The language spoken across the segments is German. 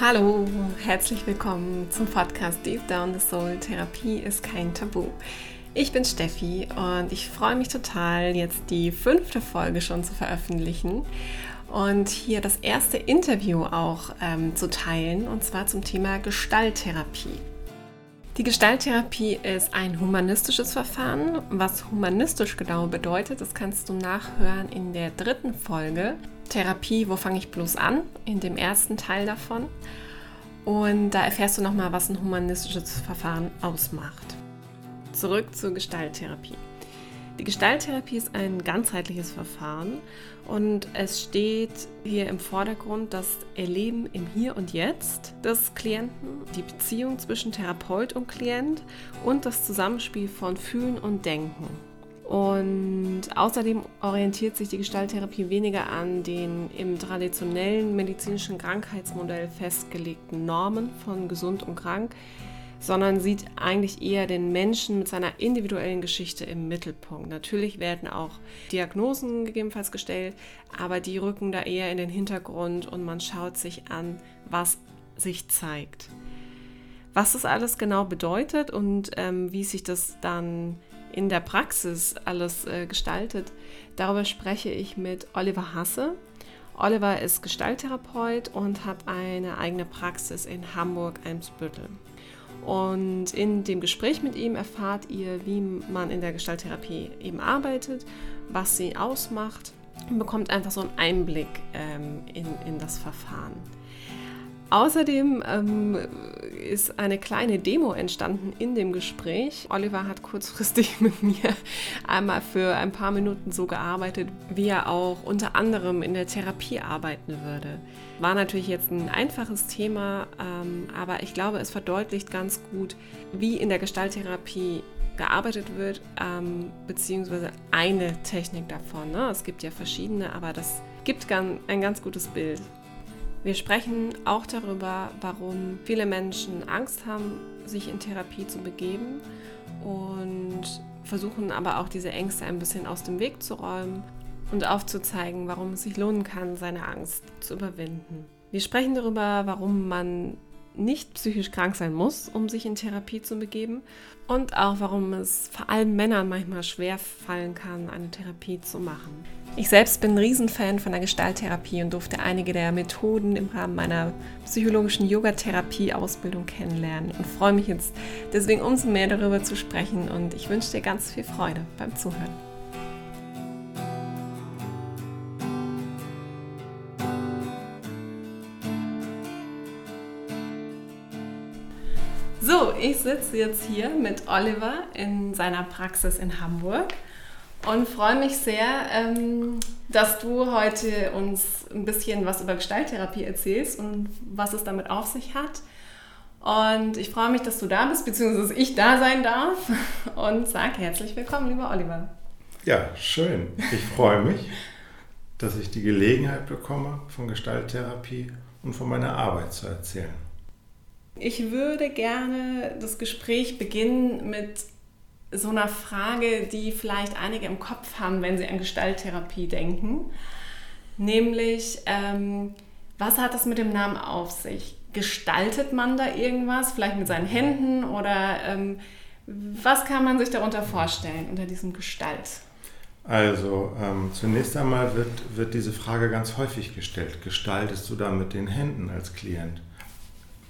Hallo, herzlich willkommen zum Podcast Deep Down the Soul. Therapie ist kein Tabu. Ich bin Steffi und ich freue mich total, jetzt die fünfte Folge schon zu veröffentlichen und hier das erste Interview auch ähm, zu teilen und zwar zum Thema Gestalttherapie. Die Gestalttherapie ist ein humanistisches Verfahren. Was humanistisch genau bedeutet, das kannst du nachhören in der dritten Folge. Therapie, wo fange ich bloß an? In dem ersten Teil davon. Und da erfährst du nochmal, was ein humanistisches Verfahren ausmacht. Zurück zur Gestalttherapie. Die Gestalttherapie ist ein ganzheitliches Verfahren und es steht hier im Vordergrund das Erleben im Hier und Jetzt des Klienten, die Beziehung zwischen Therapeut und Klient und das Zusammenspiel von Fühlen und Denken. Und außerdem orientiert sich die Gestalttherapie weniger an den im traditionellen medizinischen Krankheitsmodell festgelegten Normen von gesund und krank, sondern sieht eigentlich eher den Menschen mit seiner individuellen Geschichte im Mittelpunkt. Natürlich werden auch Diagnosen gegebenenfalls gestellt, aber die rücken da eher in den Hintergrund und man schaut sich an, was sich zeigt. Was das alles genau bedeutet und ähm, wie sich das dann in der Praxis alles äh, gestaltet, darüber spreche ich mit Oliver Hasse. Oliver ist Gestalttherapeut und hat eine eigene Praxis in Hamburg-Eimsbüttel. Und in dem Gespräch mit ihm erfahrt ihr, wie man in der Gestalttherapie eben arbeitet, was sie ausmacht und bekommt einfach so einen Einblick ähm, in, in das Verfahren. Außerdem ähm, ist eine kleine Demo entstanden in dem Gespräch. Oliver hat kurzfristig mit mir einmal für ein paar Minuten so gearbeitet, wie er auch unter anderem in der Therapie arbeiten würde. War natürlich jetzt ein einfaches Thema, ähm, aber ich glaube, es verdeutlicht ganz gut, wie in der Gestalttherapie gearbeitet wird, ähm, beziehungsweise eine Technik davon. Ne? Es gibt ja verschiedene, aber das gibt ein ganz gutes Bild. Wir sprechen auch darüber, warum viele Menschen Angst haben, sich in Therapie zu begeben und versuchen aber auch diese Ängste ein bisschen aus dem Weg zu räumen und aufzuzeigen, warum es sich lohnen kann, seine Angst zu überwinden. Wir sprechen darüber, warum man nicht psychisch krank sein muss, um sich in Therapie zu begeben und auch warum es vor allem Männern manchmal schwer fallen kann, eine Therapie zu machen. Ich selbst bin ein Riesenfan von der Gestalttherapie und durfte einige der Methoden im Rahmen meiner psychologischen Yogatherapie-Ausbildung kennenlernen und freue mich jetzt deswegen umso mehr darüber zu sprechen und ich wünsche dir ganz viel Freude beim Zuhören. So, ich sitze jetzt hier mit Oliver in seiner Praxis in Hamburg und freue mich sehr, ähm, dass du heute uns ein bisschen was über Gestalttherapie erzählst und was es damit auf sich hat. Und ich freue mich, dass du da bist, beziehungsweise ich da sein darf. Und sag herzlich willkommen, lieber Oliver. Ja, schön. Ich freue mich, dass ich die Gelegenheit bekomme, von Gestalttherapie und von meiner Arbeit zu erzählen. Ich würde gerne das Gespräch beginnen mit so einer Frage, die vielleicht einige im Kopf haben, wenn sie an Gestalttherapie denken. Nämlich, ähm, was hat das mit dem Namen auf sich? Gestaltet man da irgendwas, vielleicht mit seinen Händen oder ähm, was kann man sich darunter vorstellen unter diesem Gestalt? Also ähm, zunächst einmal wird, wird diese Frage ganz häufig gestellt. Gestaltest du da mit den Händen als Klient?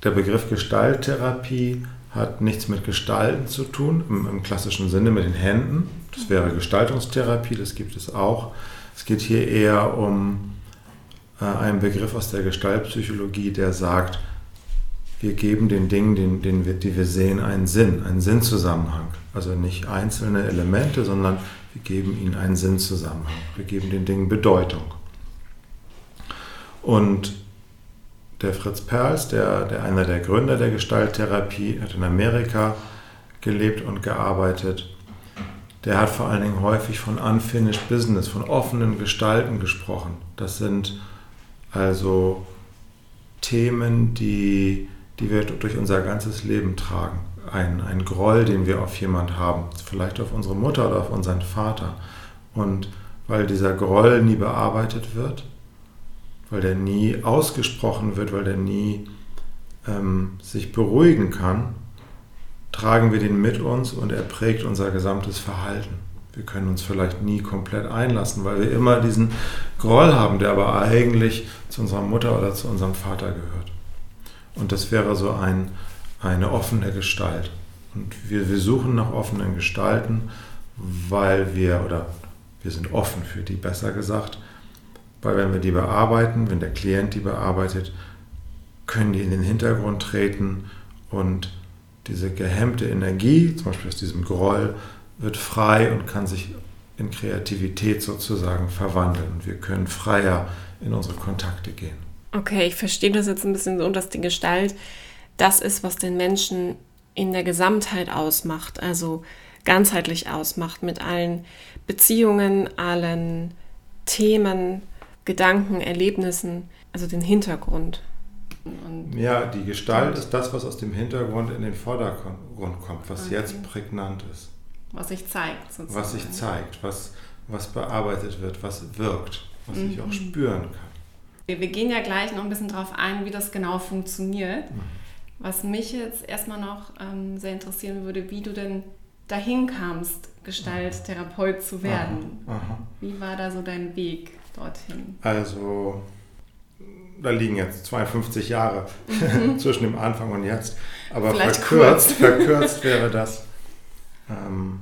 Der Begriff Gestalttherapie hat nichts mit Gestalten zu tun, im, im, klassischen Sinne mit den Händen. Das wäre Gestaltungstherapie, das gibt es auch. Es geht hier eher um äh, einen Begriff aus der Gestaltpsychologie, der sagt, wir geben den Dingen, den, den wir, die wir sehen, einen Sinn, einen Sinnzusammenhang. Also nicht einzelne Elemente, sondern wir geben ihnen einen Sinnzusammenhang. Wir geben den Dingen Bedeutung. Und der Fritz Perls, der, der einer der Gründer der Gestalttherapie, hat in Amerika gelebt und gearbeitet. Der hat vor allen Dingen häufig von Unfinished Business, von offenen Gestalten gesprochen. Das sind also Themen, die, die wir durch unser ganzes Leben tragen. Ein, ein Groll, den wir auf jemand haben, vielleicht auf unsere Mutter oder auf unseren Vater. Und weil dieser Groll nie bearbeitet wird, weil der nie ausgesprochen wird, weil der nie ähm, sich beruhigen kann, tragen wir den mit uns und er prägt unser gesamtes Verhalten. Wir können uns vielleicht nie komplett einlassen, weil wir immer diesen Groll haben, der aber eigentlich zu unserer Mutter oder zu unserem Vater gehört. Und das wäre so ein, eine offene Gestalt. Und wir, wir suchen nach offenen Gestalten, weil wir, oder wir sind offen für die, besser gesagt, weil wenn wir die bearbeiten, wenn der Klient die bearbeitet, können die in den Hintergrund treten und diese gehemmte Energie, zum Beispiel aus diesem Groll, wird frei und kann sich in Kreativität sozusagen verwandeln. Wir können freier in unsere Kontakte gehen. Okay, ich verstehe das jetzt ein bisschen so, dass die Gestalt das ist, was den Menschen in der Gesamtheit ausmacht, also ganzheitlich ausmacht mit allen Beziehungen, allen Themen, Gedanken, Erlebnissen, also den Hintergrund. Und ja, die Gestalt ist das, was aus dem Hintergrund in den Vordergrund kommt, was okay. jetzt prägnant ist. Was sich zeigt, sozusagen. Was sich zeigt, was, was bearbeitet wird, was wirkt, was mhm. ich auch mhm. spüren kann. Wir gehen ja gleich noch ein bisschen darauf ein, wie das genau funktioniert. Mhm. Was mich jetzt erstmal noch ähm, sehr interessieren würde, wie du denn dahin kamst, Gestalttherapeut zu werden. Aha, aha. Wie war da so dein Weg dorthin? Also, da liegen jetzt 52 Jahre mhm. zwischen dem Anfang und jetzt. Aber Vielleicht verkürzt, verkürzt wäre das ähm,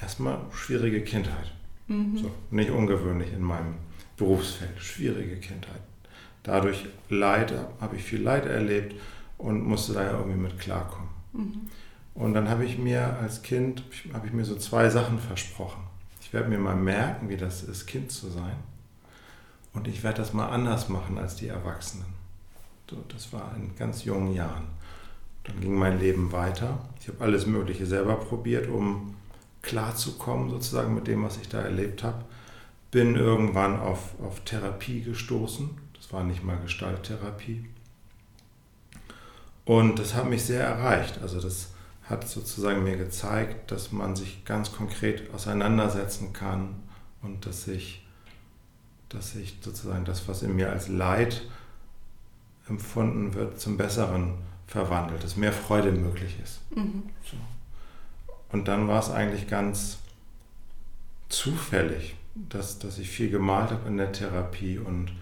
erstmal schwierige Kindheit. Mhm. So, nicht ungewöhnlich in meinem Berufsfeld. Schwierige Kindheit. Dadurch Leid, habe ich viel Leid erlebt und musste da ja irgendwie mit klarkommen. Mhm. Und dann habe ich mir als Kind, habe ich mir so zwei Sachen versprochen. Ich werde mir mal merken, wie das ist, Kind zu sein. Und ich werde das mal anders machen als die Erwachsenen. So, das war in ganz jungen Jahren. Dann ging mein Leben weiter. Ich habe alles Mögliche selber probiert, um klarzukommen sozusagen mit dem, was ich da erlebt habe. Bin irgendwann auf, auf Therapie gestoßen. Das war nicht mal Gestalttherapie. Und das hat mich sehr erreicht. Also das hat sozusagen mir gezeigt, dass man sich ganz konkret auseinandersetzen kann und dass sich, dass sich sozusagen das, was in mir als Leid empfunden wird, zum Besseren verwandelt, dass mehr Freude möglich ist. Mhm. So. Und dann war es eigentlich ganz zufällig, dass, dass ich viel gemalt habe in der Therapie und,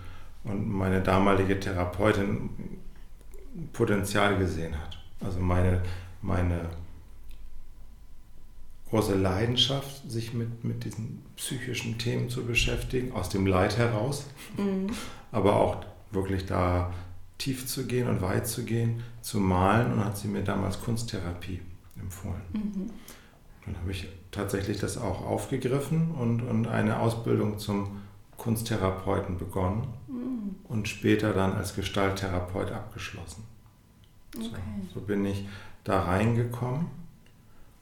und meine damalige Therapeutin Potenzial gesehen hat. Also meine, meine große Leidenschaft, sich mit, mit diesen psychischen Themen zu beschäftigen, aus dem Leid heraus, mhm. aber auch wirklich da tief zu gehen und weit zu gehen, zu malen und hat sie mir damals Kunsttherapie empfohlen. Mhm. Dann habe ich tatsächlich das auch aufgegriffen und, und eine Ausbildung zum Kunsttherapeuten begonnen mhm. und später dann als Gestalttherapeut abgeschlossen. Okay. So, so, bin ich da reingekommen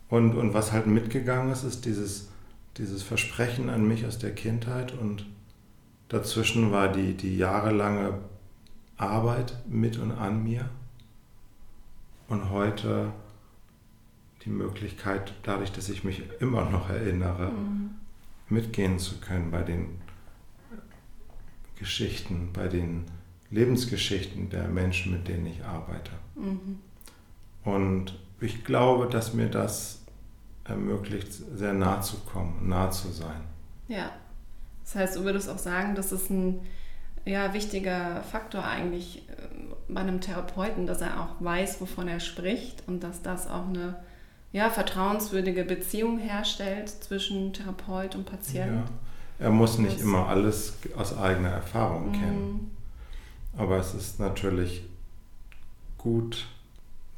und, und was halt mitgegangen ist, ist dieses, dieses Versprechen an mich aus der Kindheit und dazwischen war die, die jahrelange Arbeit mit und an mir und heute die Möglichkeit, dadurch, dass ich mich immer noch erinnere, mhm. mitgehen zu können bei den Geschichten, bei den Lebensgeschichten der Menschen, mit denen ich arbeite. Mhm. Und ich glaube, dass mir das ermöglicht, sehr nah zu kommen, nah zu sein. Ja, das heißt, du würdest auch sagen, dass es ein ja, wichtiger Faktor eigentlich äh, bei einem Therapeuten, dass er auch weiß, wovon er spricht und dass das auch eine ja, vertrauenswürdige Beziehung herstellt zwischen Therapeut und Patient. Ja. Er muss nicht immer alles aus eigener Erfahrung mhm. kennen. Aber es ist natürlich gut,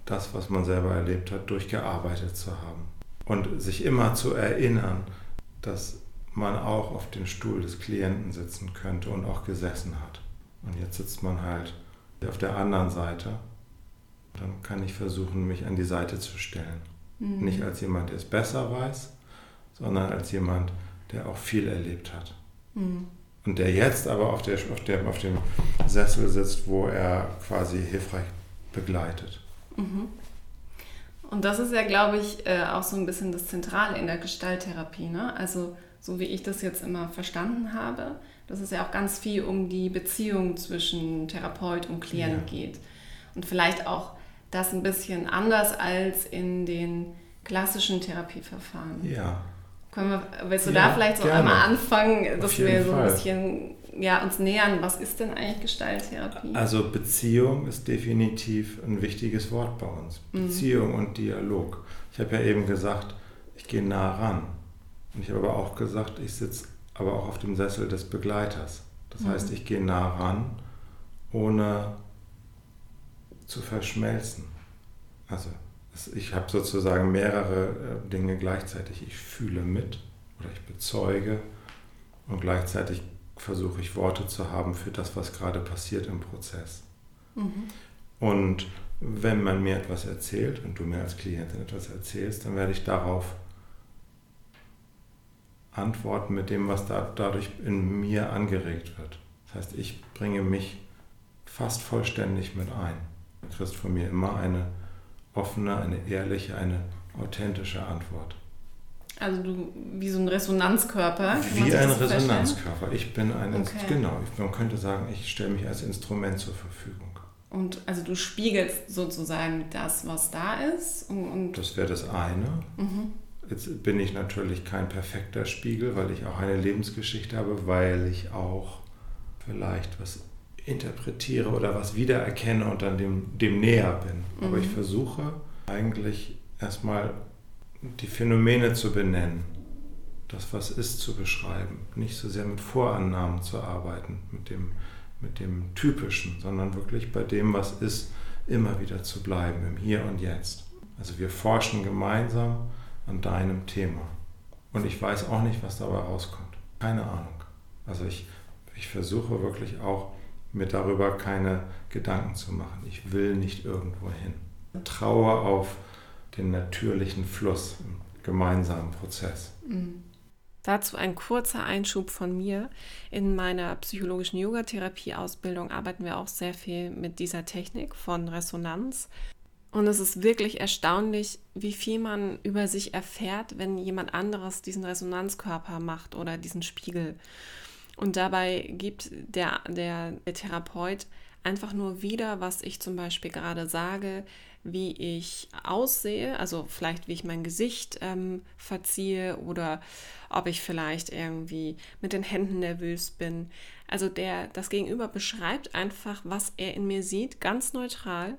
das, was man selber erlebt hat, durchgearbeitet zu haben. Und sich immer zu erinnern, dass man auch auf den Stuhl des Klienten sitzen könnte und auch gesessen hat. Und jetzt sitzt man halt auf der anderen Seite. Dann kann ich versuchen, mich an die Seite zu stellen. Mhm. Nicht als jemand, der es besser weiß, sondern als jemand, der auch viel erlebt hat. Mhm. Und der jetzt aber auf, der, auf, der, auf dem Sessel sitzt, wo er quasi hilfreich begleitet. Mhm. Und das ist ja, glaube ich, äh, auch so ein bisschen das Zentrale in der Gestalttherapie. Ne? Also so wie ich das jetzt immer verstanden habe, dass es ja auch ganz viel um die Beziehung zwischen Therapeut und Klient ja. geht. Und vielleicht auch das ein bisschen anders als in den klassischen Therapieverfahren. Ja. Können wir, willst du ja, da vielleicht so gerne. einmal anfangen, dass wir so ein Fall. bisschen ja, uns nähern? Was ist denn eigentlich Gestalttherapie? Also Beziehung ist definitiv ein wichtiges Wort bei uns. Mhm. Beziehung und Dialog. Ich habe ja eben gesagt, ich gehe nah ran. Und ich habe aber auch gesagt, ich sitze aber auch auf dem Sessel des Begleiters. Das mhm. heißt, ich gehe nah ran, ohne zu verschmelzen. Also ich habe sozusagen mehrere äh, Dinge gleichzeitig. Ich fühle mit oder ich bezeuge und gleichzeitig versuche ich Worte zu haben für das, was gerade passiert im Prozess. Mhm. Und wenn man mir etwas erzählt und du mir als Klientin etwas erzählst, dann werde ich darauf antworten mit dem, was da, dadurch in mir angeregt wird. Das heißt, ich bringe mich fast vollständig mit ein. Du kriegst von mir immer eine offene, eine ehrliche, eine authentische Antwort. Also du wie so ein Resonanzkörper. Wie ein Resonanzkörper. Ich bin ein, okay. genau, man könnte sagen, ich stelle mich als Instrument zur Verfügung. Und also du spiegelst sozusagen das, was da ist. Und, und das wäre das eine. Mhm. Jetzt bin ich natürlich kein perfekter Spiegel, weil ich auch eine Lebensgeschichte habe, weil ich auch vielleicht was interpretiere oder was wiedererkenne und dann dem, dem näher bin. Mhm. Aber ich versuche eigentlich erstmal die Phänomene zu benennen, das, was ist, zu beschreiben. Nicht so sehr mit Vorannahmen zu arbeiten, mit dem, mit dem Typischen, sondern wirklich bei dem, was ist, immer wieder zu bleiben, im Hier und Jetzt. Also wir forschen gemeinsam an deinem Thema. Und ich weiß auch nicht, was dabei rauskommt. Keine Ahnung. Also ich, ich versuche wirklich auch mir darüber keine Gedanken zu machen. Ich will nicht irgendwo hin. Traue auf den natürlichen Fluss im gemeinsamen Prozess. Mhm. Dazu ein kurzer Einschub von mir. In meiner psychologischen Yogatherapie-Ausbildung arbeiten wir auch sehr viel mit dieser Technik von Resonanz. Und es ist wirklich erstaunlich, wie viel man über sich erfährt, wenn jemand anderes diesen Resonanzkörper macht oder diesen Spiegel. Und dabei gibt der, der, der Therapeut einfach nur wieder, was ich zum Beispiel gerade sage, wie ich aussehe, also vielleicht wie ich mein Gesicht ähm, verziehe oder ob ich vielleicht irgendwie mit den Händen nervös bin. Also der, das Gegenüber beschreibt einfach, was er in mir sieht, ganz neutral.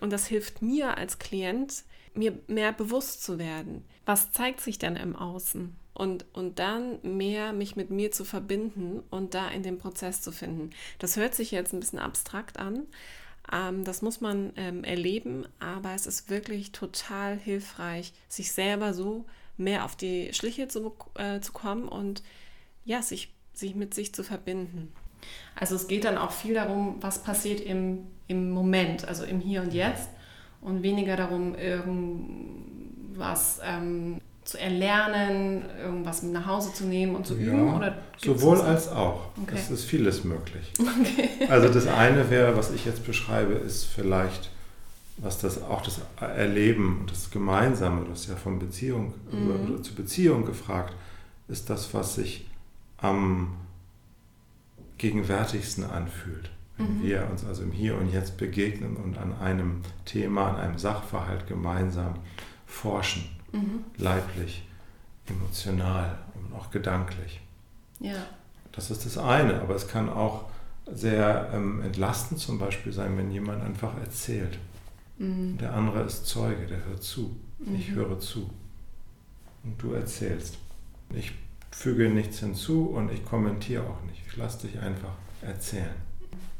Und das hilft mir als Klient, mir mehr bewusst zu werden. Was zeigt sich denn im Außen? und, und dann mehr mich mit mir zu verbinden und da in den Prozess zu finden. Das hört sich jetzt ein bisschen abstrakt an. Ähm, das muss man ähm, erleben, aber es ist wirklich total hilfreich, sich selber so mehr auf die Schliche zu, äh, zu kommen und ja, sich, sich mit sich zu verbinden. Also es geht dann auch viel darum, was passiert im, im Moment, also im Hier und Jetzt und weniger darum, irgendwas ähm, zu erlernen, irgendwas mit nach Hause zu nehmen und zu ja, üben? Oder sowohl als auch. Okay. Es ist vieles möglich. Okay. Also das eine wäre, was ich jetzt beschreibe, ist vielleicht, was das auch das Erleben, das Gemeinsame, das ja von Beziehung mhm. oder zu Beziehung gefragt, ist das, was sich am gegenwärtigsten anfühlt. Wenn mhm. wir uns also im Hier und Jetzt begegnen und an einem Thema, an einem Sachverhalt gemeinsam forschen mhm. leiblich, emotional und auch gedanklich. Ja. Das ist das eine, aber es kann auch sehr ähm, entlastend zum Beispiel sein, wenn jemand einfach erzählt. Mhm. Der andere ist Zeuge, der hört zu. Mhm. Ich höre zu. Und du erzählst. Ich füge nichts hinzu und ich kommentiere auch nicht. Ich lasse dich einfach erzählen.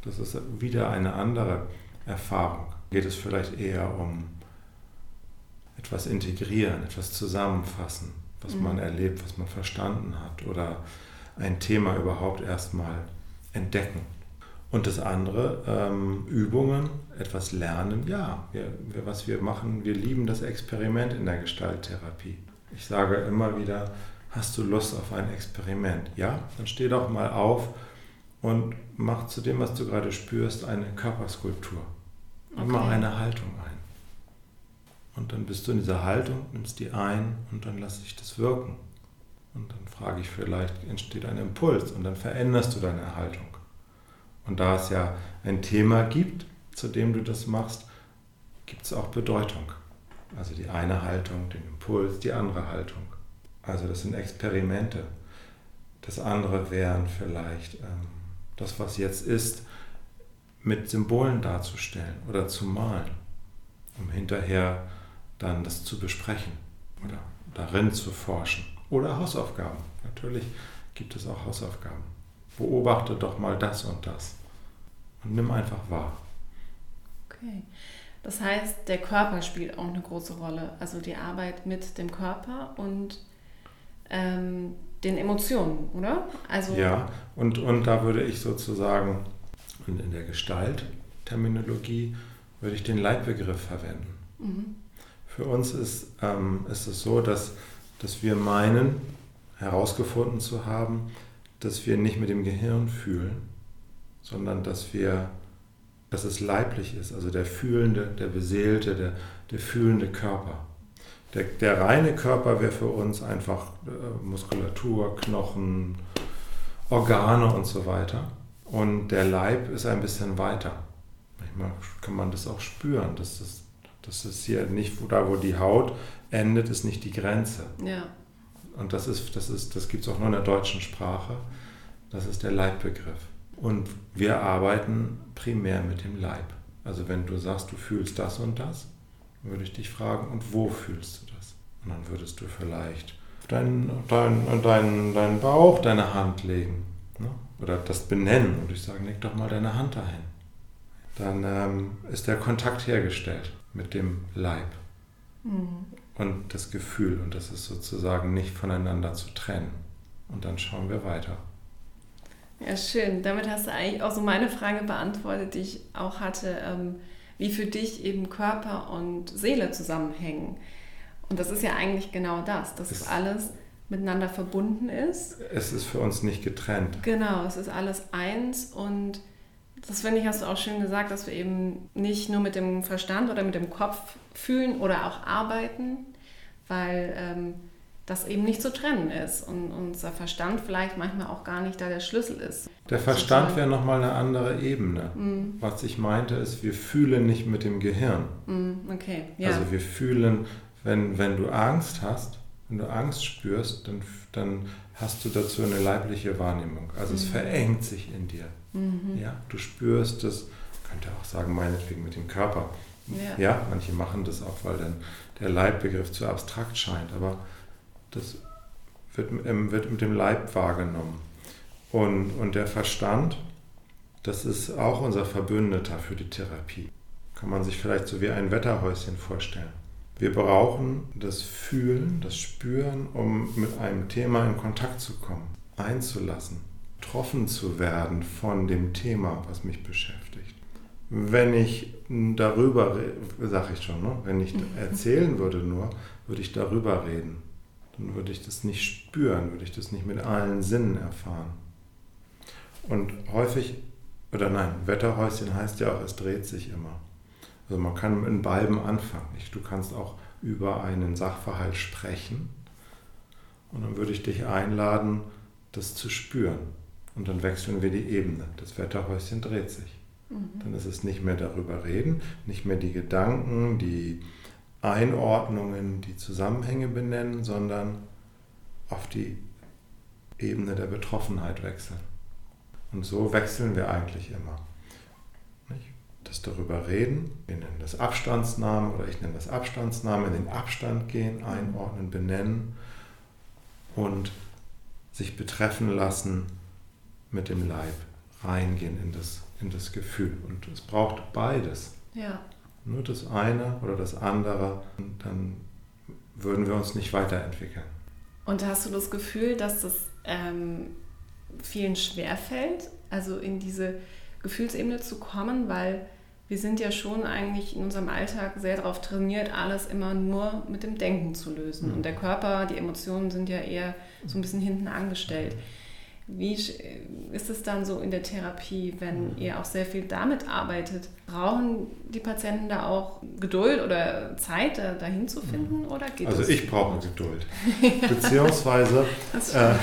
Das ist wieder eine andere Erfahrung. Geht es vielleicht eher um etwas integrieren, etwas zusammenfassen, was mhm. man erlebt, was man verstanden hat oder ein Thema überhaupt erstmal entdecken. Und das andere, ähm, Übungen, etwas lernen. Ja, wir, wir, was wir machen, wir lieben das Experiment in der Gestalttherapie. Ich sage immer wieder, hast du Lust auf ein Experiment? Ja, dann steh doch mal auf und mach zu dem, was du gerade spürst, eine Körperskulptur. Und okay. mach eine Haltung ein. Und dann bist du in dieser Haltung, nimmst die ein und dann lass ich das wirken. Und dann frage ich vielleicht, entsteht ein Impuls und dann veränderst du deine Haltung. Und da es ja ein Thema gibt, zu dem du das machst, gibt es auch Bedeutung. Also die eine Haltung, den Impuls, die andere Haltung. Also das sind Experimente. Das andere wären vielleicht ähm, das, was jetzt ist, mit Symbolen darzustellen oder zu malen, um hinterher dann das zu besprechen oder darin zu forschen. Oder Hausaufgaben. Natürlich gibt es auch Hausaufgaben. Beobachte doch mal das und das und nimm einfach wahr. Okay. Das heißt, der Körper spielt auch eine große Rolle. Also die Arbeit mit dem Körper und ähm, den Emotionen, oder? Also ja, und, und da würde ich sozusagen in der Gestaltterminologie würde ich den Leitbegriff verwenden. Mhm. Für uns ist, ähm, ist es so, dass, dass wir meinen, herausgefunden zu haben, dass wir nicht mit dem Gehirn fühlen, sondern dass wir, dass es leiblich ist, also der fühlende, der beseelte, der, der fühlende Körper. Der, der reine Körper wäre für uns einfach äh, Muskulatur, Knochen, Organe und so weiter. Und der Leib ist ein bisschen weiter. Manchmal kann man das auch spüren. Das ist, das ist hier nicht, da wo die Haut endet, ist nicht die Grenze. Ja. Und das, ist, das, ist, das gibt es auch nur in der deutschen Sprache. Das ist der Leibbegriff. Und wir arbeiten primär mit dem Leib. Also wenn du sagst, du fühlst das und das, würde ich dich fragen, und wo fühlst du das? Und dann würdest du vielleicht deinen, deinen, deinen, deinen Bauch, deine Hand legen. Ne? Oder das benennen und ich sage, leg doch mal deine Hand dahin. Dann ähm, ist der Kontakt hergestellt mit dem Leib. Mhm. Und das Gefühl. Und das ist sozusagen nicht voneinander zu trennen. Und dann schauen wir weiter. Ja, schön. Damit hast du eigentlich auch so meine Frage beantwortet, die ich auch hatte, ähm, wie für dich eben Körper und Seele zusammenhängen. Und das ist ja eigentlich genau das, dass es alles miteinander verbunden ist. Es ist für uns nicht getrennt. Genau, es ist alles eins und das finde ich, hast du auch schön gesagt, dass wir eben nicht nur mit dem Verstand oder mit dem Kopf fühlen oder auch arbeiten, weil ähm, das eben nicht zu trennen ist und unser Verstand vielleicht manchmal auch gar nicht da der Schlüssel ist. Der Verstand wäre nochmal eine andere Ebene. Mm. Was ich meinte ist, wir fühlen nicht mit dem Gehirn. Mm, okay, ja. Also wir fühlen, wenn, wenn du Angst hast, wenn du Angst spürst, dann, dann hast du dazu eine leibliche Wahrnehmung. Also mm. es verengt sich in dir. -hmm. Ja, du spürst es, könnte auch sagen, meinetwegen mit dem Körper. Ja. ja, manche machen das auch, weil dann der Leibbegriff zu abstrakt scheint. Aber das wird, ähm, wird mit dem Leib wahrgenommen. Und, und der Verstand, das ist auch unser Verbündeter für die Therapie. Kann man sich vielleicht so wie ein Wetterhäuschen vorstellen. Wir brauchen das Fühlen, das Spüren, um mit einem Thema in Kontakt zu kommen, einzulassen, getroffen zu werden von dem Thema, was mich beschäftigt. Wenn ich darüber, sage ich schon, ne? wenn ich erzählen würde nur, würde ich darüber reden dann würde ich das nicht spüren, würde ich das nicht mit allen Sinnen erfahren. Und häufig, oder nein, Wetterhäuschen heißt ja auch, es dreht sich immer. Also man kann in beiden anfangen. Du kannst auch über einen Sachverhalt sprechen und dann würde ich dich einladen, das zu spüren. Und dann wechseln wir die Ebene. Das Wetterhäuschen dreht sich. Mhm. Dann ist es nicht mehr darüber reden, nicht mehr die Gedanken, die Einordnungen, die Zusammenhänge benennen, sondern auf die Ebene der Betroffenheit wechseln. Und so wechseln wir eigentlich immer. Das darüber reden, wir nennen das Abstandsnamen oder ich nenne das Abstandsnamen, in den Abstand gehen, einordnen, benennen und sich betreffen lassen mit dem Leib, reingehen in das, in das Gefühl. Und es braucht beides. Ja nur das eine oder das andere, dann würden wir uns nicht weiterentwickeln. Und hast du das Gefühl, dass das ähm, vielen schwerfällt, also in diese Gefühlsebene zu kommen, weil wir sind ja schon eigentlich in unserem Alltag sehr darauf trainiert, alles immer nur mit dem Denken zu lösen. Mhm. Und der Körper, die Emotionen sind ja eher so ein bisschen hinten angestellt. Mhm. Wie ist es dann so in der Therapie, wenn ihr auch sehr viel damit arbeitet? Brauchen die Patienten da auch Geduld oder Zeit, dahin zu finden? Oder geht also ich brauche Geduld. Beziehungsweise äh,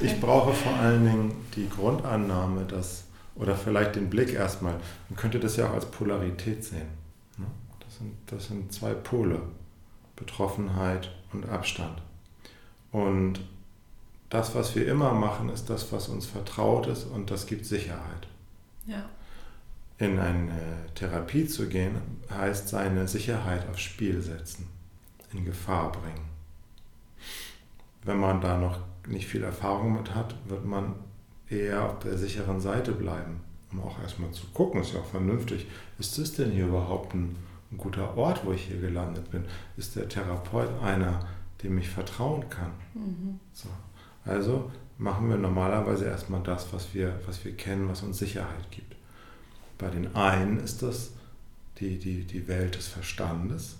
ich brauche vor allen Dingen die Grundannahme, dass Oder vielleicht den Blick erstmal. Man könnte das ja auch als Polarität sehen. Ne? Das sind, das sind zwei Pole, Betroffenheit und Abstand. Und das, was wir immer machen, ist das, was uns vertraut ist und das gibt Sicherheit. Ja. In eine Therapie zu gehen, heißt seine Sicherheit aufs Spiel setzen, in Gefahr bringen. Wenn man da noch nicht viel Erfahrung mit hat, wird man eher auf der sicheren Seite bleiben, um auch erstmal zu gucken, ist ja auch vernünftig, ist das denn hier überhaupt ein, ein guter Ort, wo ich hier gelandet bin? Ist der Therapeut einer, dem ich vertrauen kann? Mhm. So. Also machen wir normalerweise erstmal das, was wir, was wir kennen, was uns Sicherheit gibt. Bei den einen ist das die, die, die Welt des Verstandes,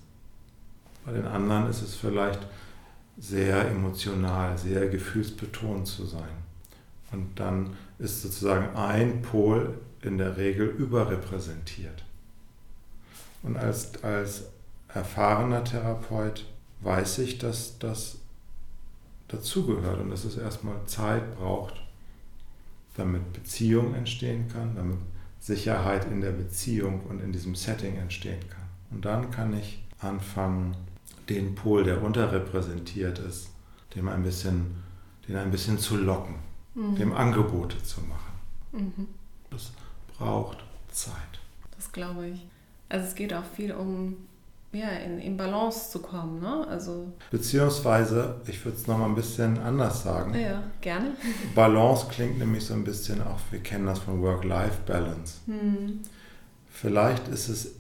bei den anderen ist es vielleicht sehr emotional, sehr gefühlsbetont zu sein. Und dann ist sozusagen ein Pol in der Regel überrepräsentiert. Und als, als erfahrener Therapeut weiß ich, dass das dazugehört und dass es erstmal Zeit braucht, damit Beziehung entstehen kann, damit Sicherheit in der Beziehung und in diesem Setting entstehen kann. Und dann kann ich anfangen, den Pol, der unterrepräsentiert ist, dem ein bisschen, den ein bisschen zu locken, mhm. dem Angebote zu machen. Mhm. Das braucht Zeit. Das glaube ich. Also es geht auch viel um ja, in, in Balance zu kommen. Ne? Also Beziehungsweise, ich würde es nochmal ein bisschen anders sagen. Ja, gerne. Balance klingt nämlich so ein bisschen auch, wir kennen das von Work-Life-Balance. Hm. Vielleicht ist es,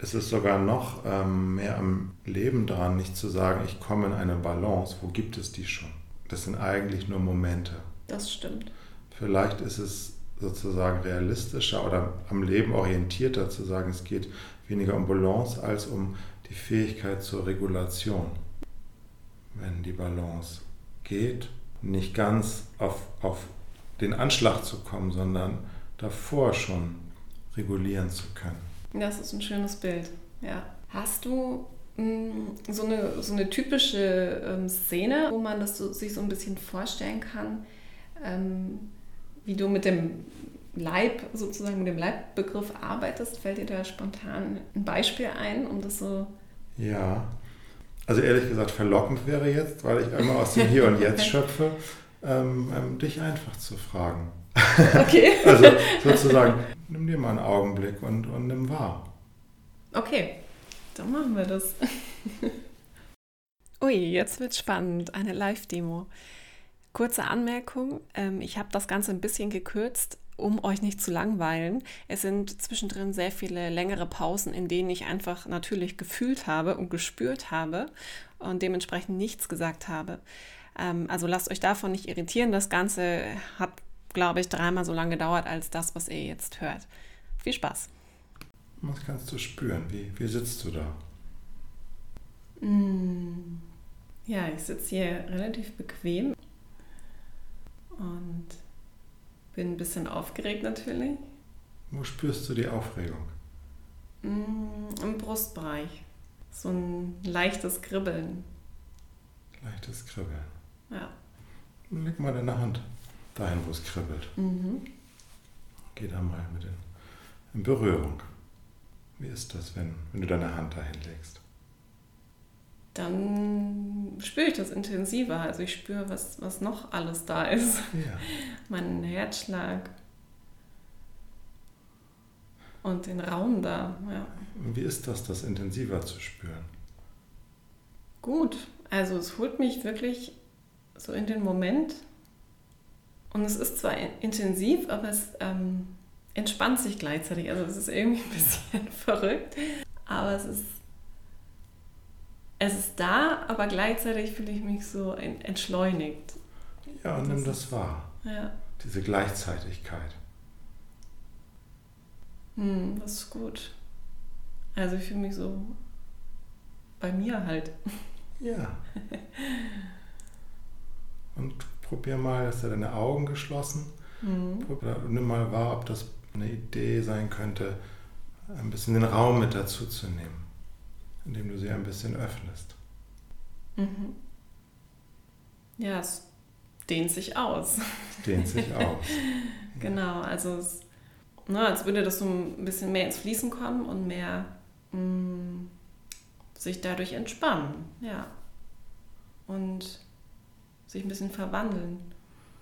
ist es sogar noch ähm, mehr am Leben dran, nicht zu sagen, ich komme in eine Balance, wo gibt es die schon? Das sind eigentlich nur Momente. Das stimmt. Vielleicht ist es sozusagen realistischer oder am Leben orientierter zu sagen, es geht weniger um Balance als um die Fähigkeit zur Regulation. Wenn die Balance geht, nicht ganz auf, auf den Anschlag zu kommen, sondern davor schon regulieren zu können. Das ist ein schönes Bild, ja. Hast du mh, mm, so, eine, so eine typische ähm, Szene, wo man das so, sich so ein bisschen vorstellen kann, ähm, wie du mit dem Leib, sozusagen mit dem Leibbegriff arbeitest, fällt dir da spontan ein Beispiel ein, um das so. Ja, also ehrlich gesagt, verlockend wäre jetzt, weil ich einmal aus dem Hier und Jetzt schöpfe, ähm, ähm, dich einfach zu fragen. Okay. also sozusagen, nimm dir mal einen Augenblick und, und nimm wahr. Okay, dann machen wir das. Ui, jetzt wird spannend. Eine Live-Demo. Kurze Anmerkung, ähm, ich habe das Ganze ein bisschen gekürzt, um euch nicht zu langweilen. Es sind zwischendrin sehr viele längere Pausen, in denen ich einfach natürlich gefühlt habe und gespürt habe und dementsprechend nichts gesagt habe. Ähm, also lasst euch davon nicht irritieren. Das Ganze hat, glaube ich, dreimal so lange gedauert als das, was ihr jetzt hört. Viel Spaß. Was kannst du spüren? Wie, wie sitzt du da? Mm. Ja, ich sitze hier relativ bequem und bin ein bisschen aufgeregt natürlich. Wo spürst du die Aufregung? Mm, Im Brustbereich. So ein leichtes Kribbeln. Leichtes Kribbeln. Ja. Leg mal deine Hand dahin, wo es kribbelt. Mhm. Geh da mal mit in, in Berührung. Wie ist das, wenn, wenn du deine Hand dahin legst? Dann spüre ich das intensiver. Also ich spüre, was, was noch alles da ist. Ja. Mein Herzschlag. Und den Raum da, ja. Wie ist das, das intensiver zu spüren? Gut. Also es holt mich wirklich so in den Moment. Und es ist zwar intensiv, aber es ähm, entspannt sich gleichzeitig. Also es ist irgendwie ein bisschen verrückt. Aber es ist es ist da, aber gleichzeitig fühle ich mich so entschleunigt. Ja, und nimm das wahr. Ja. Diese Gleichzeitigkeit. Hm, das ist gut. Also ich fühle mich so bei mir halt. Ja. Und probier mal, hast du deine Augen geschlossen. Mhm. Nimm mal wahr, ob das eine Idee sein könnte, ein bisschen den Raum mit dazu zu nehmen indem du sie ein bisschen öffnest. Mhm. Ja, es dehnt sich aus. Es dehnt sich aus. genau, also es ne, als würde das so ein bisschen mehr ins Fließen kommen und mehr mh, mm, sich dadurch entspannen, ja. Und sich ein bisschen verwandeln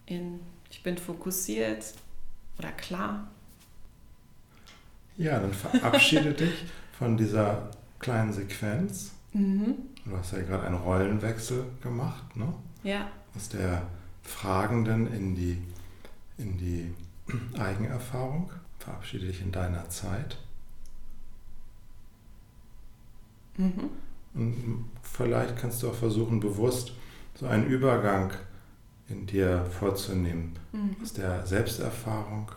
in ich bin fokussiert oder klar. Ja, dann verabschiede dich von dieser kleinen Sequenz. Mhm. Du hast ja gerade einen Rollenwechsel gemacht, ne? Ja. Aus der Fragenden in die, in die Eigenerfahrung. Verabschiede dich in deiner Zeit. Mhm. Und vielleicht kannst du auch versuchen, bewusst so einen Übergang in dir vorzunehmen, mhm. aus der Selbsterfahrung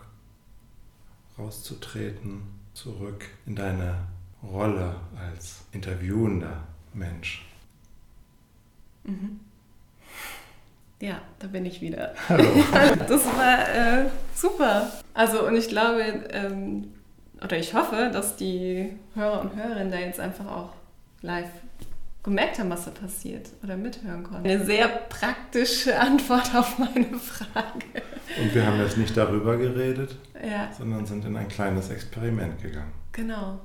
rauszutreten, zurück in deine Rolle als interviewender Mensch. Mhm. Ja, da bin ich wieder. Hallo. das war äh, super. Also und ich glaube, ähm, oder ich hoffe, dass die Hörer und Hörerinnen da jetzt einfach auch live gemerkt haben, was da passiert oder mithören konnten. Eine sehr praktische Antwort auf meine Frage. Und wir haben jetzt nicht darüber geredet, ja. sondern sind in ein kleines Experiment gegangen. Genau.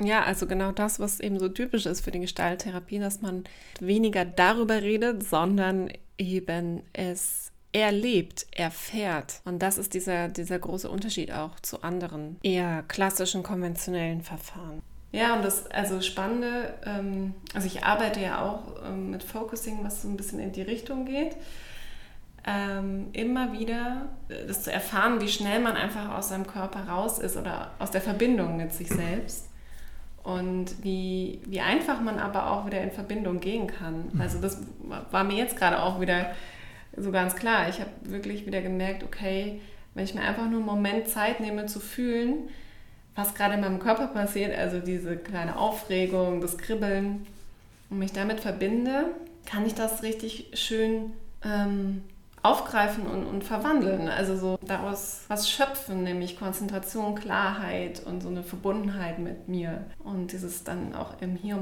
Ja, also genau das, was eben so typisch ist für die Gestalttherapie, dass man weniger darüber redet, sondern eben es erlebt, erfährt. Und das ist dieser, dieser große Unterschied auch zu anderen eher klassischen, konventionellen Verfahren. Ja, und das also Spannende, ähm, also ich arbeite ja auch ähm, mit Focusing, was so ein bisschen in die Richtung geht. Ähm, immer wieder äh, das zu erfahren, wie schnell man einfach aus seinem Körper raus ist oder aus der Verbindung mit sich selbst. Und wie, wie einfach man aber auch wieder in Verbindung gehen kann. Mhm. Also das war mir jetzt gerade auch wieder so ganz klar. Ich habe wirklich wieder gemerkt, okay, wenn ich mir einfach nur einen Moment Zeit nehme zu fühlen, was gerade in meinem Körper passiert, also diese kleine Aufregung, das Kribbeln und mich damit verbinde, kann ich das richtig schön ähm, aufgreifen und, und verwandeln. Also so daraus was schöpfen, nämlich Konzentration, Klarheit und so eine Verbundenheit mit mir. Und dieses dann auch im Hier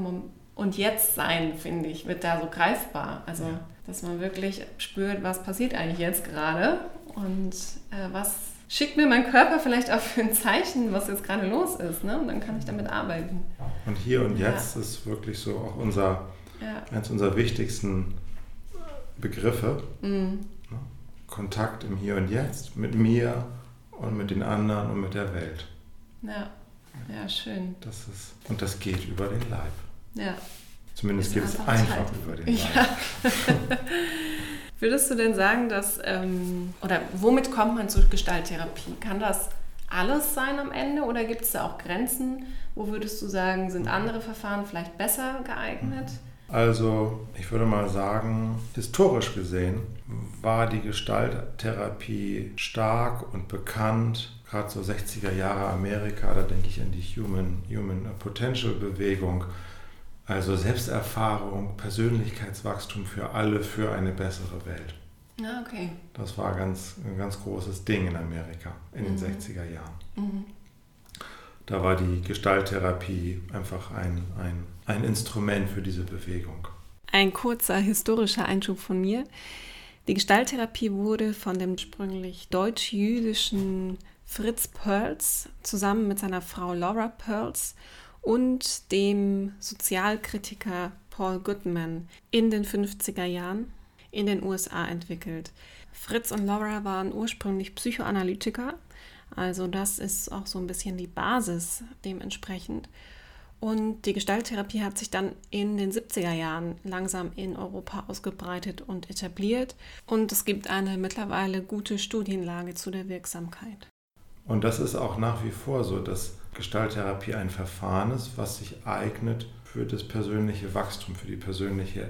und Jetzt sein, finde ich, wird da so greifbar. Also, ja. dass man wirklich spürt, was passiert eigentlich jetzt gerade und äh, was schickt mir mein Körper vielleicht auch für ein Zeichen, was jetzt gerade los ist. Ne? Und dann kann ich damit arbeiten. Und hier und jetzt ja. ist wirklich so auch unser, ja. eines unserer wichtigsten Begriffe. Mhm. Kontakt im Hier und Jetzt mit mir und mit den anderen und mit der Welt. Ja, ja, schön. Das ist, und das geht über den Leib. Ja. Zumindest geht es einfach Zeit. über den Leib. Ja. Würdest du denn sagen, dass, ähm, oder womit kommt man zur Gestalttherapie? Kann das alles sein am Ende oder gibt es da auch Grenzen? Wo würdest du sagen, sind andere Verfahren vielleicht besser geeignet? Also ich würde mal sagen, historisch gesehen war die Gestalttherapie stark und bekannt, gerade so 60er Jahre Amerika, da denke ich an die Human, Human Potential Bewegung also Selbsterfahrung, Persönlichkeitswachstum für alle, für eine bessere Welt. Ah, okay. Das war ganz, ein ganz großes Ding in Amerika in den 60er mhm. Jahren. Mhm. Da war die Gestalttherapie einfach ein, ein, ein Instrument für diese Bewegung. Ein kurzer historischer Einschub von mir. Die Gestalttherapie wurde von dem ursprünglich deutsch-jüdischen Fritz Perls zusammen mit seiner Frau Laura Perls und dem Sozialkritiker Paul Goodman in den 50er Jahren in den USA entwickelt. Fritz und Laura waren ursprünglich Psychoanalytiker, also das ist auch so ein bisschen die Basis dementsprechend. Und die Gestalttherapie hat sich dann in den 70er Jahren langsam in Europa ausgebreitet und etabliert. Und es gibt eine mittlerweile gute Studienlage zu der Wirksamkeit. Und das ist auch nach wie vor so, dass Gestalttherapie ein Verfahren ist, was sich eignet für das persönliche Wachstum, für die persönliche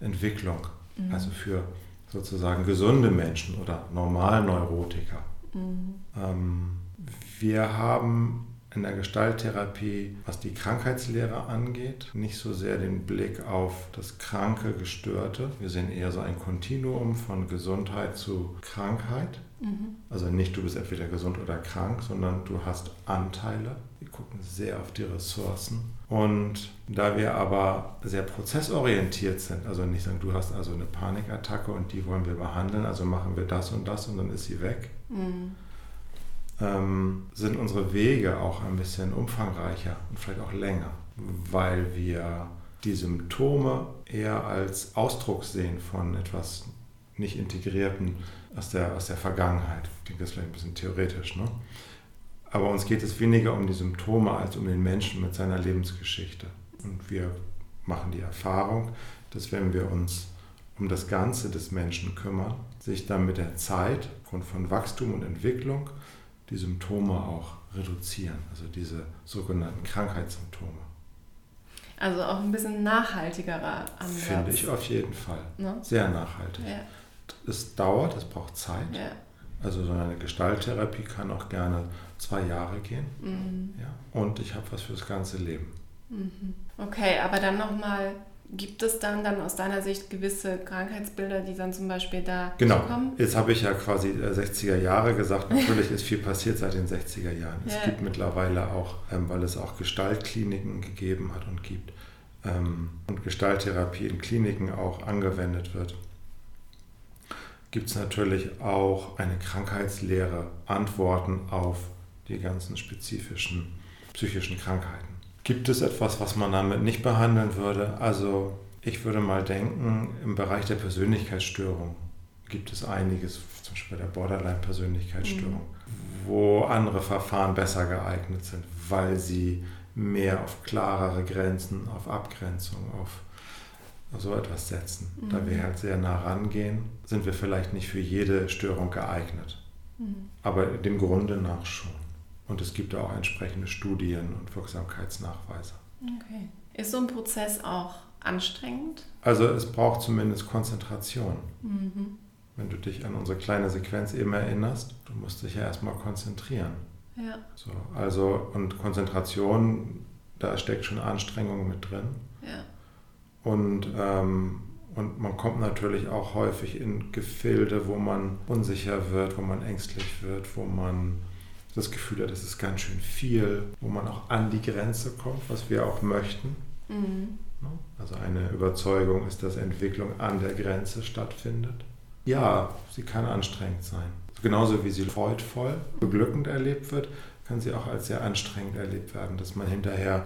Entwicklung. Mhm. Also für sozusagen gesunde Menschen oder Normalneurotiker. Mhm. Ähm, wir haben in der Gestalttherapie, was die Krankheitslehre angeht, nicht so sehr den Blick auf das Kranke, Gestörte. Wir sehen eher so ein Kontinuum von Gesundheit zu Krankheit. Mhm. Also nicht du bist entweder gesund oder krank, sondern du hast Anteile. Wir gucken sehr auf die Ressourcen. Und da wir aber sehr prozessorientiert sind, also nicht sagen, du hast also eine Panikattacke und die wollen wir behandeln, also machen wir das und das und dann ist sie weg. Mhm ähm, sind unsere Wege auch ein bisschen umfangreicher und vielleicht auch länger, weil wir die Symptome eher als Ausdruck sehen von etwas nicht integrierten aus der, aus der Vergangenheit. Ich denke, das ist vielleicht ein bisschen theoretisch. Ne? Aber uns geht es weniger um die Symptome als um den Menschen mit seiner Lebensgeschichte. Und wir machen die Erfahrung, dass wenn wir uns um das Ganze des Menschen kümmern, sich dann mit der Zeit aufgrund von Wachstum und Entwicklung die Symptome auch reduzieren, also diese sogenannten Krankheitssymptome. Also auch ein bisschen nachhaltigerer Ansatz. Finde ich auf jeden Fall. Ne? Sehr nachhaltig. Ja. Es dauert, es braucht Zeit. Ja. Also so eine Gestalttherapie kann auch gerne zwei Jahre gehen. Mhm. Ja. Und ich habe was fürs ganze Leben. Mhm. Okay, aber dann nochmal Gibt es dann dann aus deiner Sicht gewisse Krankheitsbilder, die dann zum Beispiel da genau. kommen? Jetzt habe ich ja quasi 60er äh, Jahre gesagt. Natürlich ist viel passiert seit den 60er Jahren. Es ja. gibt mittlerweile auch, ähm, weil es auch Gestaltkliniken gegeben hat und gibt ähm, und Gestalttherapie in Kliniken auch angewendet wird, gibt es natürlich auch eine Krankheitslehre, Antworten auf die ganzen spezifischen psychischen Krankheiten. Gibt es etwas, was man damit nicht behandeln würde? Also ich würde mal denken, im Bereich der Persönlichkeitsstörung gibt es einiges, zum Beispiel bei der Borderline-Persönlichkeitsstörung, mhm. wo andere Verfahren besser geeignet sind, weil sie mehr auf klarere Grenzen, auf Abgrenzung, auf so etwas setzen. Mhm. Da wir halt sehr nah rangehen, sind wir vielleicht nicht für jede Störung geeignet. Mhm. Aber dem Grunde nach schon. Und es gibt auch entsprechende Studien und Wirksamkeitsnachweise. Okay. Ist so ein Prozess auch anstrengend? Also es braucht zumindest Konzentration. Mhm. Wenn du dich an unsere kleine Sequenz eben erinnerst, du musst dich ja erstmal konzentrieren. Ja. So, also und Konzentration, da steckt schon Anstrengung mit drin. Ja. Und, ähm, und man kommt natürlich auch häufig in Gefilde, wo man unsicher wird, wo man ängstlich wird, wo man das Gefühl hat, das ist ganz schön viel, wo man auch an die Grenze kommt, was wir auch möchten. Mhm. Ne? Also eine Überzeugung ist, dass Entwicklung an der Grenze stattfindet. Ja, sie kann anstrengend sein. Genauso wie sie freudvoll, beglückend erlebt wird, kann sie auch als sehr anstrengend erlebt werden, dass man hinterher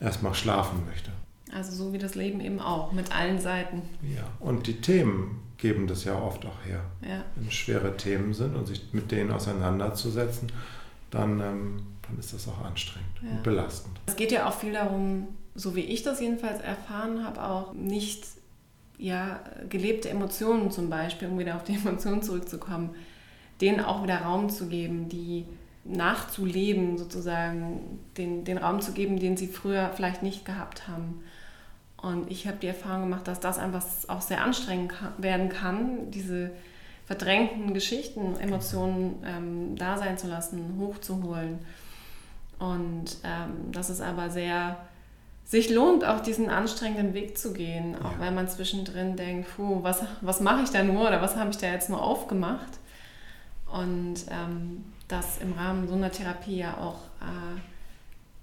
erstmal schlafen möchte. Also so wie das Leben eben auch, mit allen Seiten. Ja, und die Themen geben das ja oft auch her. Ja. Wenn schwere Themen sind und sich mit denen auseinanderzusetzen, dann, ähm, dann ist das auch anstrengend ja. und belastend. Es geht ja auch viel darum, so wie ich das jedenfalls erfahren habe, auch nicht ja, gelebte Emotionen zum Beispiel, um wieder auf die Emotionen zurückzukommen, denen auch wieder Raum zu geben, die nachzuleben, sozusagen, den, den Raum zu geben, den sie früher vielleicht nicht gehabt haben. Und ich habe die Erfahrung gemacht, dass das einfach auch sehr anstrengend werden kann, diese verdrängten Geschichten, Emotionen ähm, da sein zu lassen, hochzuholen. Und ähm, dass es aber sehr sich lohnt, auch diesen anstrengenden Weg zu gehen, auch ja. wenn man zwischendrin denkt, puh, was, was mache ich da nur oder was habe ich da jetzt nur aufgemacht? Und ähm, das im Rahmen so einer Therapie ja auch äh,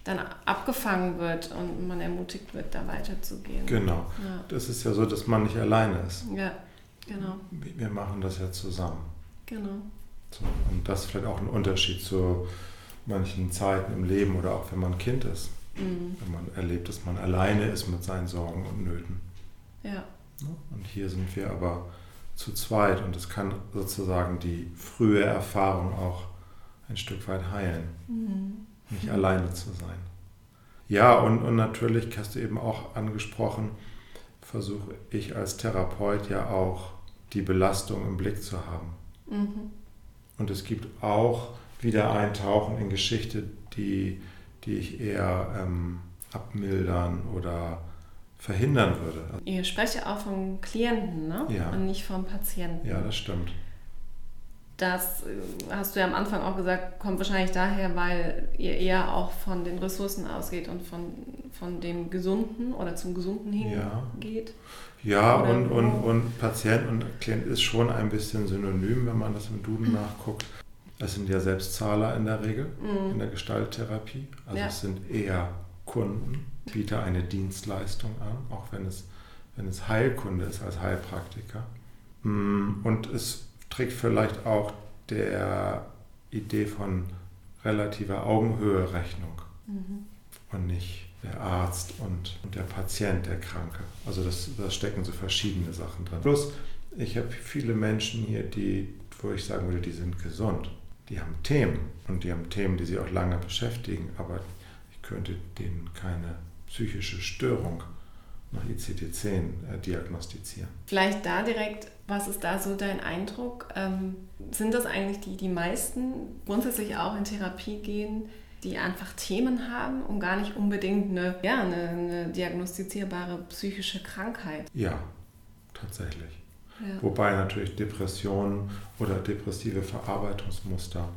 dann abgefangen wird und man ermutigt wird, da weiterzugehen. Genau. Ja. Das ist ja so, dass man nicht alleine ist. Ja, genau. Wir machen das ja zusammen. Genau. So, und das ist vielleicht auch ein Unterschied zu manchen Zeiten im Leben oder auch wenn man Kind ist. Mhm. Wenn man erlebt, dass man alleine ist mit seinen Sorgen und Nöten. Ja. Und hier sind wir aber zu zweit und es kann sozusagen die frühe Erfahrung auch ein Stück weit heilen. Mhm nicht alleine zu sein. Ja, und, und natürlich hast du eben auch angesprochen, versuche ich als Therapeut ja auch die Belastung im Blick zu haben. Mhm. Und es gibt auch wieder Eintauchen in Geschichte, die, die ich eher ähm, abmildern oder verhindern würde. Ihr sprecht ja auch von Klienten, ne? Ja. Und nicht vom Patienten. Ja, das stimmt das äh, hast du ja am Anfang auch gesagt, kommt wahrscheinlich daher, weil ihr eher auch von den Ressourcen ausgeht und von, von dem Gesunden oder zum Gesunden hingeht. Ja, ja und, und, und Patient und Klient ist schon ein bisschen synonym, wenn man das im Duden mhm. nachguckt. Es sind ja Selbstzahler in der Regel mhm. in der Gestalttherapie. Also ja. es sind eher Kunden, biete eine Dienstleistung an, auch wenn es, wenn es Heilkunde ist als Heilpraktiker. Mm, und es trägt vielleicht auch der Idee von relativer Augenhöhe-Rechnung mhm. und nicht der Arzt und, und, der Patient, der Kranke. Also das, da stecken so verschiedene Sachen drin. Plus, ich habe viele Menschen hier, die, wo ich sagen würde, die sind gesund. Die haben Themen und die haben Themen, die sie auch lange beschäftigen, aber ich könnte denen keine psychische Störung nach ICD-10 äh, diagnostizieren. Vielleicht da direkt, was ist da so dein Eindruck? Ähm, sind das eigentlich die, die meisten grundsätzlich auch in Therapie gehen, die einfach Themen haben und gar nicht unbedingt eine, ja, eine, eine diagnostizierbare psychische Krankheit? Ja, tatsächlich. Ja. Wobei natürlich Depressionen oder depressive Verarbeitungsmuster,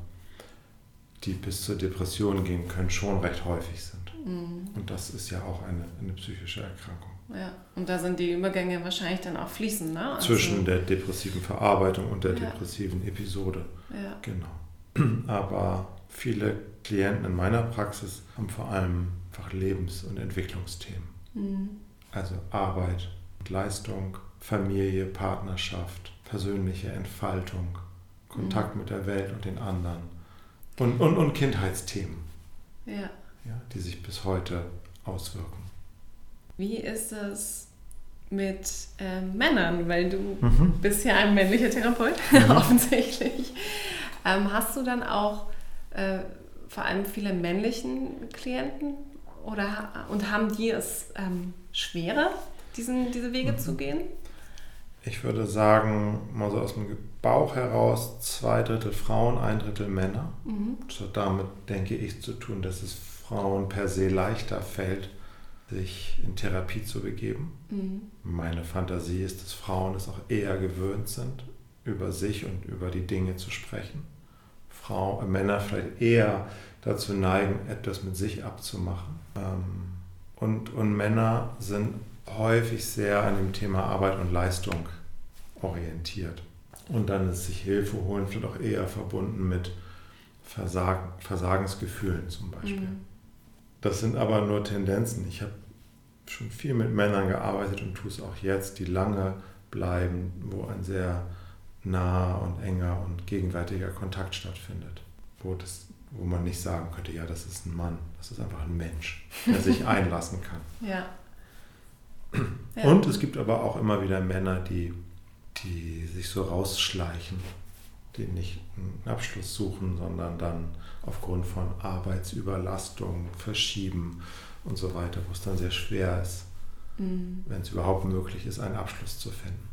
die bis zur Depression gehen können, schon recht häufig sind. Mhm. Und das ist ja auch eine, eine psychische Erkrankung. Ja, und da sind die Übergänge wahrscheinlich dann auch fließend, ne? Also Zwischen der depressiven Verarbeitung und der ja. depressiven Episode. Ja. Genau. Aber viele Klienten in meiner Praxis haben vor allem einfach Lebens- und Entwicklungsthemen. Mhm. Also Arbeit, Leistung, Familie, Partnerschaft, persönliche Entfaltung, Kontakt mhm. mit der Welt und den anderen und, und, und Kindheitsthemen, ja. Ja, die sich bis heute auswirken. Wie ist es mit äh, Männern? Weil du mhm. bist ja ein männlicher Therapeut, mhm. offensichtlich. Ähm, hast du dann auch äh, vor allem viele männlichen Klienten oder, und haben die es ähm, schwerer, diesen, diese Wege mhm. zu gehen? Ich würde sagen, mal so aus dem Bauch heraus, zwei Drittel Frauen, ein Drittel Männer. Mhm. Das hat damit, denke ich, zu tun, dass es Frauen per se leichter fällt, sich in Therapie zu begeben. Mhm. Meine Fantasie ist, dass Frauen es auch eher gewöhnt sind, über sich und über die Dinge zu sprechen. Frau, äh, Männer vielleicht eher dazu neigen, etwas mit sich abzumachen. Ähm, und, und Männer sind häufig sehr an dem Thema Arbeit und Leistung orientiert. Und dann ist sich Hilfe holen vielleicht auch eher verbunden mit Versagen, Versagensgefühlen zum Beispiel. Mhm. Das sind aber nur Tendenzen. Ich habe schon viel mit Männern gearbeitet und tue es auch jetzt, die lange bleiben, wo ein sehr naher und enger und gegenwärtiger Kontakt stattfindet. Wo, das, wo man nicht sagen könnte, ja, das ist ein Mann, das ist einfach ein Mensch, der sich einlassen kann. Ja. Und es gibt aber auch immer wieder Männer, die, die sich so rausschleichen, die nicht einen Abschluss suchen, sondern dann aufgrund von Arbeitsüberlastung verschieben und so weiter, wo es dann sehr schwer ist, mhm. wenn es überhaupt möglich ist, einen Abschluss zu finden.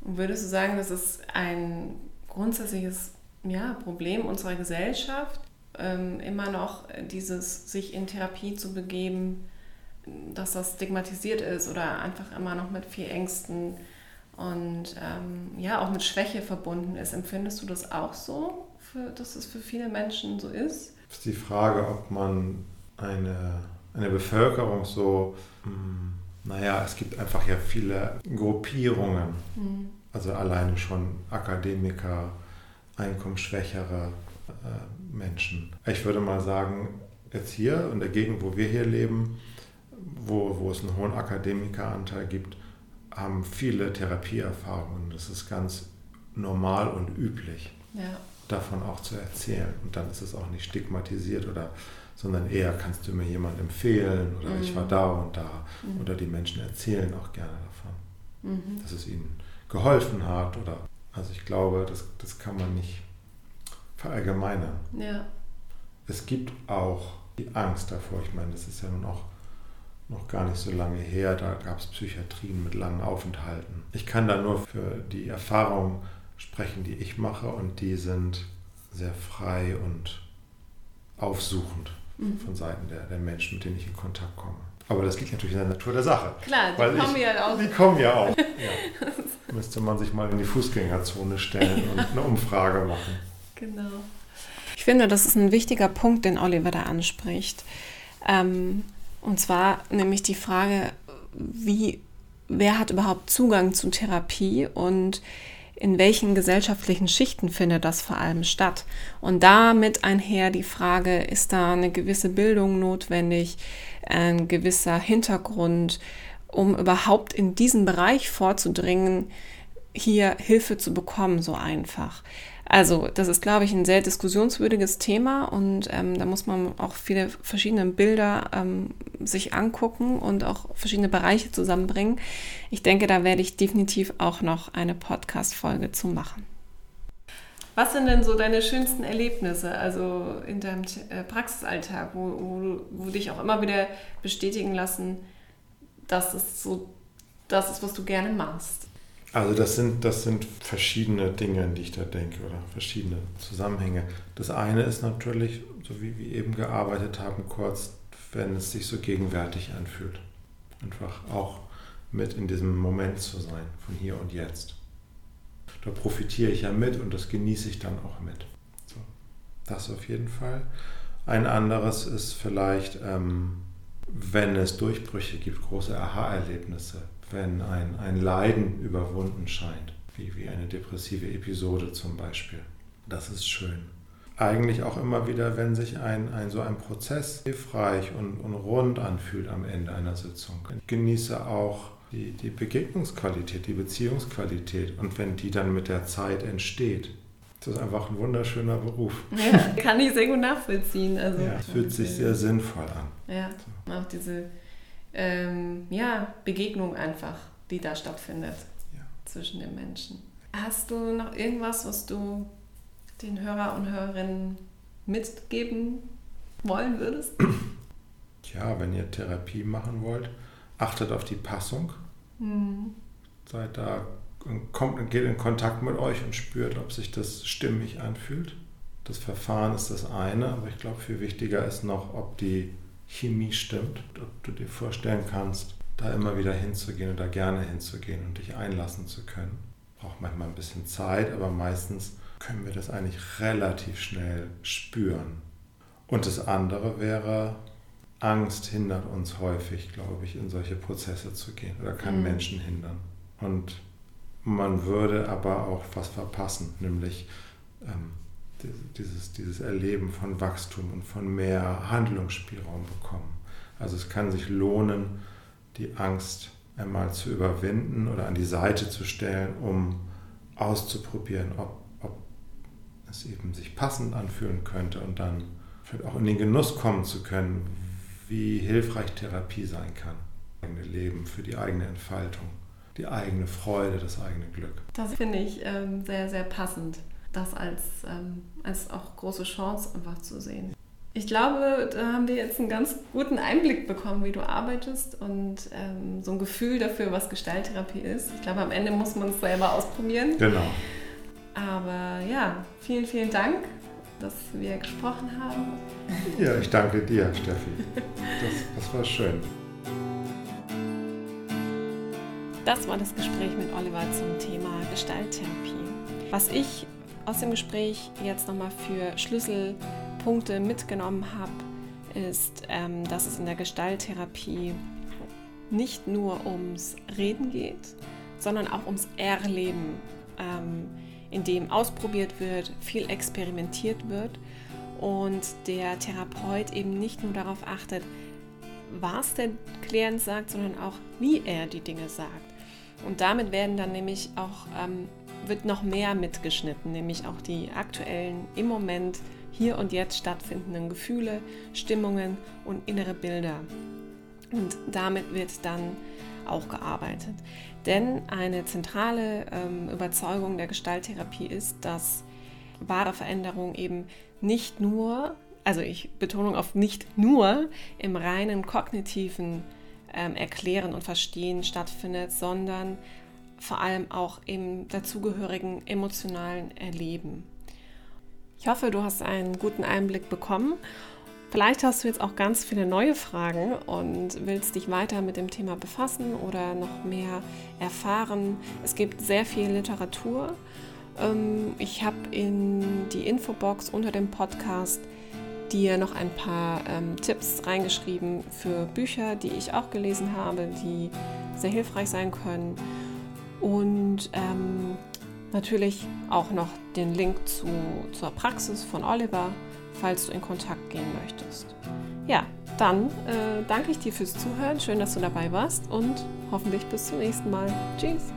Würdest du sagen, das ist ein grundsätzliches ja, Problem unserer Gesellschaft, ähm, immer noch dieses sich in Therapie zu begeben, dass das stigmatisiert ist oder einfach immer noch mit viel Ängsten und ähm, ja auch mit Schwäche verbunden ist. Empfindest du das auch so, für, dass es für viele Menschen so ist? Das ist die Frage, ob man eine, eine Bevölkerung so, mh, hm, naja, es gibt einfach ja viele Gruppierungen, mhm. also alleine schon Akademiker, einkommensschwächere äh, Menschen. Ich würde mal sagen, jetzt hier in der Gegend, wo wir hier leben, wo, wo es einen hohen Akademikeranteil gibt, haben viele Therapieerfahrungen. Das ist ganz normal und üblich, ja. Davon auch zu erzählen. Und dann ist es auch nicht stigmatisiert oder sondern eher kannst du mir jemand empfehlen oder mhm. ich war da und da. Mhm. Oder die Menschen erzählen auch gerne davon, mhm. dass es ihnen geholfen hat. Oder also ich glaube, das, das kann man nicht verallgemeinern. Ja. Es gibt auch die Angst davor. Ich meine, das ist ja nun auch noch gar nicht so lange her, da gab es Psychiatrien mit langen Aufenthalten. Ich kann da nur für die Erfahrungen sprechen, die ich mache und die sind sehr frei und aufsuchend mhm. von Seiten der, der Menschen, mit denen ich in Kontakt komme. Aber das liegt natürlich in der Natur der Sache. Klar, die kommen ich, ja auch. Die kommen ja auch. Ja. Müsste man sich mal in die Fußgängerzone stellen und eine Umfrage machen. Genau. Ich finde, das ist ein wichtiger Punkt, den Oliver da anspricht. Ähm, und zwar nämlich die Frage, wie, wer hat überhaupt Zugang zu Therapie und in welchen gesellschaftlichen Schichten findet das vor allem statt? Und damit einher die Frage, ist da eine gewisse Bildung notwendig, ein gewisser Hintergrund, um überhaupt in diesen Bereich vorzudringen, hier Hilfe zu bekommen, so einfach. Also, das ist, glaube ich, ein sehr diskussionswürdiges Thema und ähm, da muss man auch viele verschiedene Bilder ähm, sich angucken und auch verschiedene Bereiche zusammenbringen. Ich denke, da werde ich definitiv auch noch eine Podcast-Folge zu machen. Was sind denn so deine schönsten Erlebnisse, also in deinem äh, Praxisalltag, wo, wo, wo dich auch immer wieder bestätigen lassen, dass es so das ist, was du gerne machst? Also das sind, das sind verschiedene Dinge, an die ich da denke oder verschiedene Zusammenhänge. Das eine ist natürlich, so wie wir eben gearbeitet haben, kurz, wenn es sich so gegenwärtig anfühlt. Einfach auch mit in diesem Moment zu sein, von hier und jetzt. Da profitiere ich ja mit und das genieße ich dann auch mit. So, das auf jeden Fall. Ein anderes ist vielleicht, ähm, wenn es Durchbrüche gibt, große Aha-Erlebnisse, wenn ein, ein Leiden überwunden scheint, wie, wie eine depressive Episode zum Beispiel. Das ist schön. Eigentlich auch immer wieder, wenn sich ein, ein so ein Prozess hilfreich und, und rund anfühlt am Ende einer Sitzung. Ich genieße auch die, die Begegnungsqualität, die Beziehungsqualität und wenn die dann mit der Zeit entsteht. Das ist einfach ein wunderschöner Beruf. Ja, kann ich sehr gut nachvollziehen. Also, ja, es fühlt sich sehr sinnvoll an. Ja, auch diese ähm, ja, Begegnung einfach, die da stattfindet ja. zwischen den Menschen. Hast du noch irgendwas, was du den Hörer und Hörerinnen mitgeben wollen würdest? Ja, wenn ihr Therapie machen wollt, achtet auf die Passung. Mhm. Seid da, kommt, geht in Kontakt mit euch und spürt, ob sich das stimmig anfühlt. Das Verfahren ist das eine, aber ich glaube, viel wichtiger ist noch, ob die Chemie stimmt, ob du dir vorstellen kannst, da immer wieder hinzugehen oder gerne hinzugehen und dich einlassen zu können. Braucht manchmal ein bisschen Zeit, aber meistens können wir das eigentlich relativ schnell spüren. Und das andere wäre, Angst hindert uns häufig, glaube ich, in solche Prozesse zu gehen oder kann mhm. Menschen hindern. Und man würde aber auch was verpassen, nämlich ähm, dieses, dieses Erleben von Wachstum und von mehr Handlungsspielraum bekommen. Also es kann sich lohnen, die Angst einmal zu überwinden oder an die Seite zu stellen, um auszuprobieren, ob, ob es eben sich passend anfühlen könnte und dann vielleicht auch in den Genuss kommen zu können, wie hilfreich Therapie sein kann. Das eigene Leben, für die eigene Entfaltung, die eigene Freude, das eigene Glück. Das finde ich ähm, sehr, sehr passend das als, ähm, als auch große Chance einfach zu sehen. Ich glaube, da haben wir jetzt einen ganz guten Einblick bekommen, wie du arbeitest und ähm, so ein Gefühl dafür, was Gestalttherapie ist. Ich glaube, am Ende muss man es selber ausprobieren. Genau. Aber ja, vielen, vielen Dank, dass wir gesprochen haben. Ja, ich danke dir, Steffi. Das, das war schön. Das war das Gespräch mit Oliver zum Thema Gestalttherapie. Was ich aus dem Gespräch jetzt nochmal für Schlüsselpunkte mitgenommen habe, ist, ähm, dass es in der Gestalttherapie nicht nur ums Reden geht, sondern auch ums Erleben, ähm, in dem ausprobiert wird, viel experimentiert wird und der Therapeut eben nicht nur darauf achtet, was der Klient sagt, sondern auch, wie er die Dinge sagt. Und damit werden dann nämlich auch ähm, wird noch mehr mitgeschnitten, nämlich auch die aktuellen, im Moment, hier und jetzt stattfindenden Gefühle, Stimmungen und innere Bilder. Und damit wird dann auch gearbeitet. Denn eine zentrale ähm, Überzeugung der Gestalttherapie ist, dass wahre Veränderung eben nicht nur, also ich Betonung auf nicht nur im reinen kognitiven ähm, Erklären und Verstehen stattfindet, sondern vor allem auch im dazugehörigen emotionalen Erleben. Ich hoffe, du hast einen guten Einblick bekommen. Vielleicht hast du jetzt auch ganz viele neue Fragen und willst dich weiter mit dem Thema befassen oder noch mehr erfahren. Es gibt sehr viel Literatur. Ähm, ich habe in die Infobox unter dem Podcast dir noch ein paar ähm, Tipps reingeschrieben für Bücher, die ich auch gelesen habe, die sehr hilfreich sein können und ähm, natürlich auch noch den Link zu, zur Praxis von Oliver, falls du in Kontakt gehen möchtest. Ja, dann äh, danke ich dir fürs Zuhören. Schön, dass du dabei warst und hoffentlich bis zum nächsten Mal. Tschüss.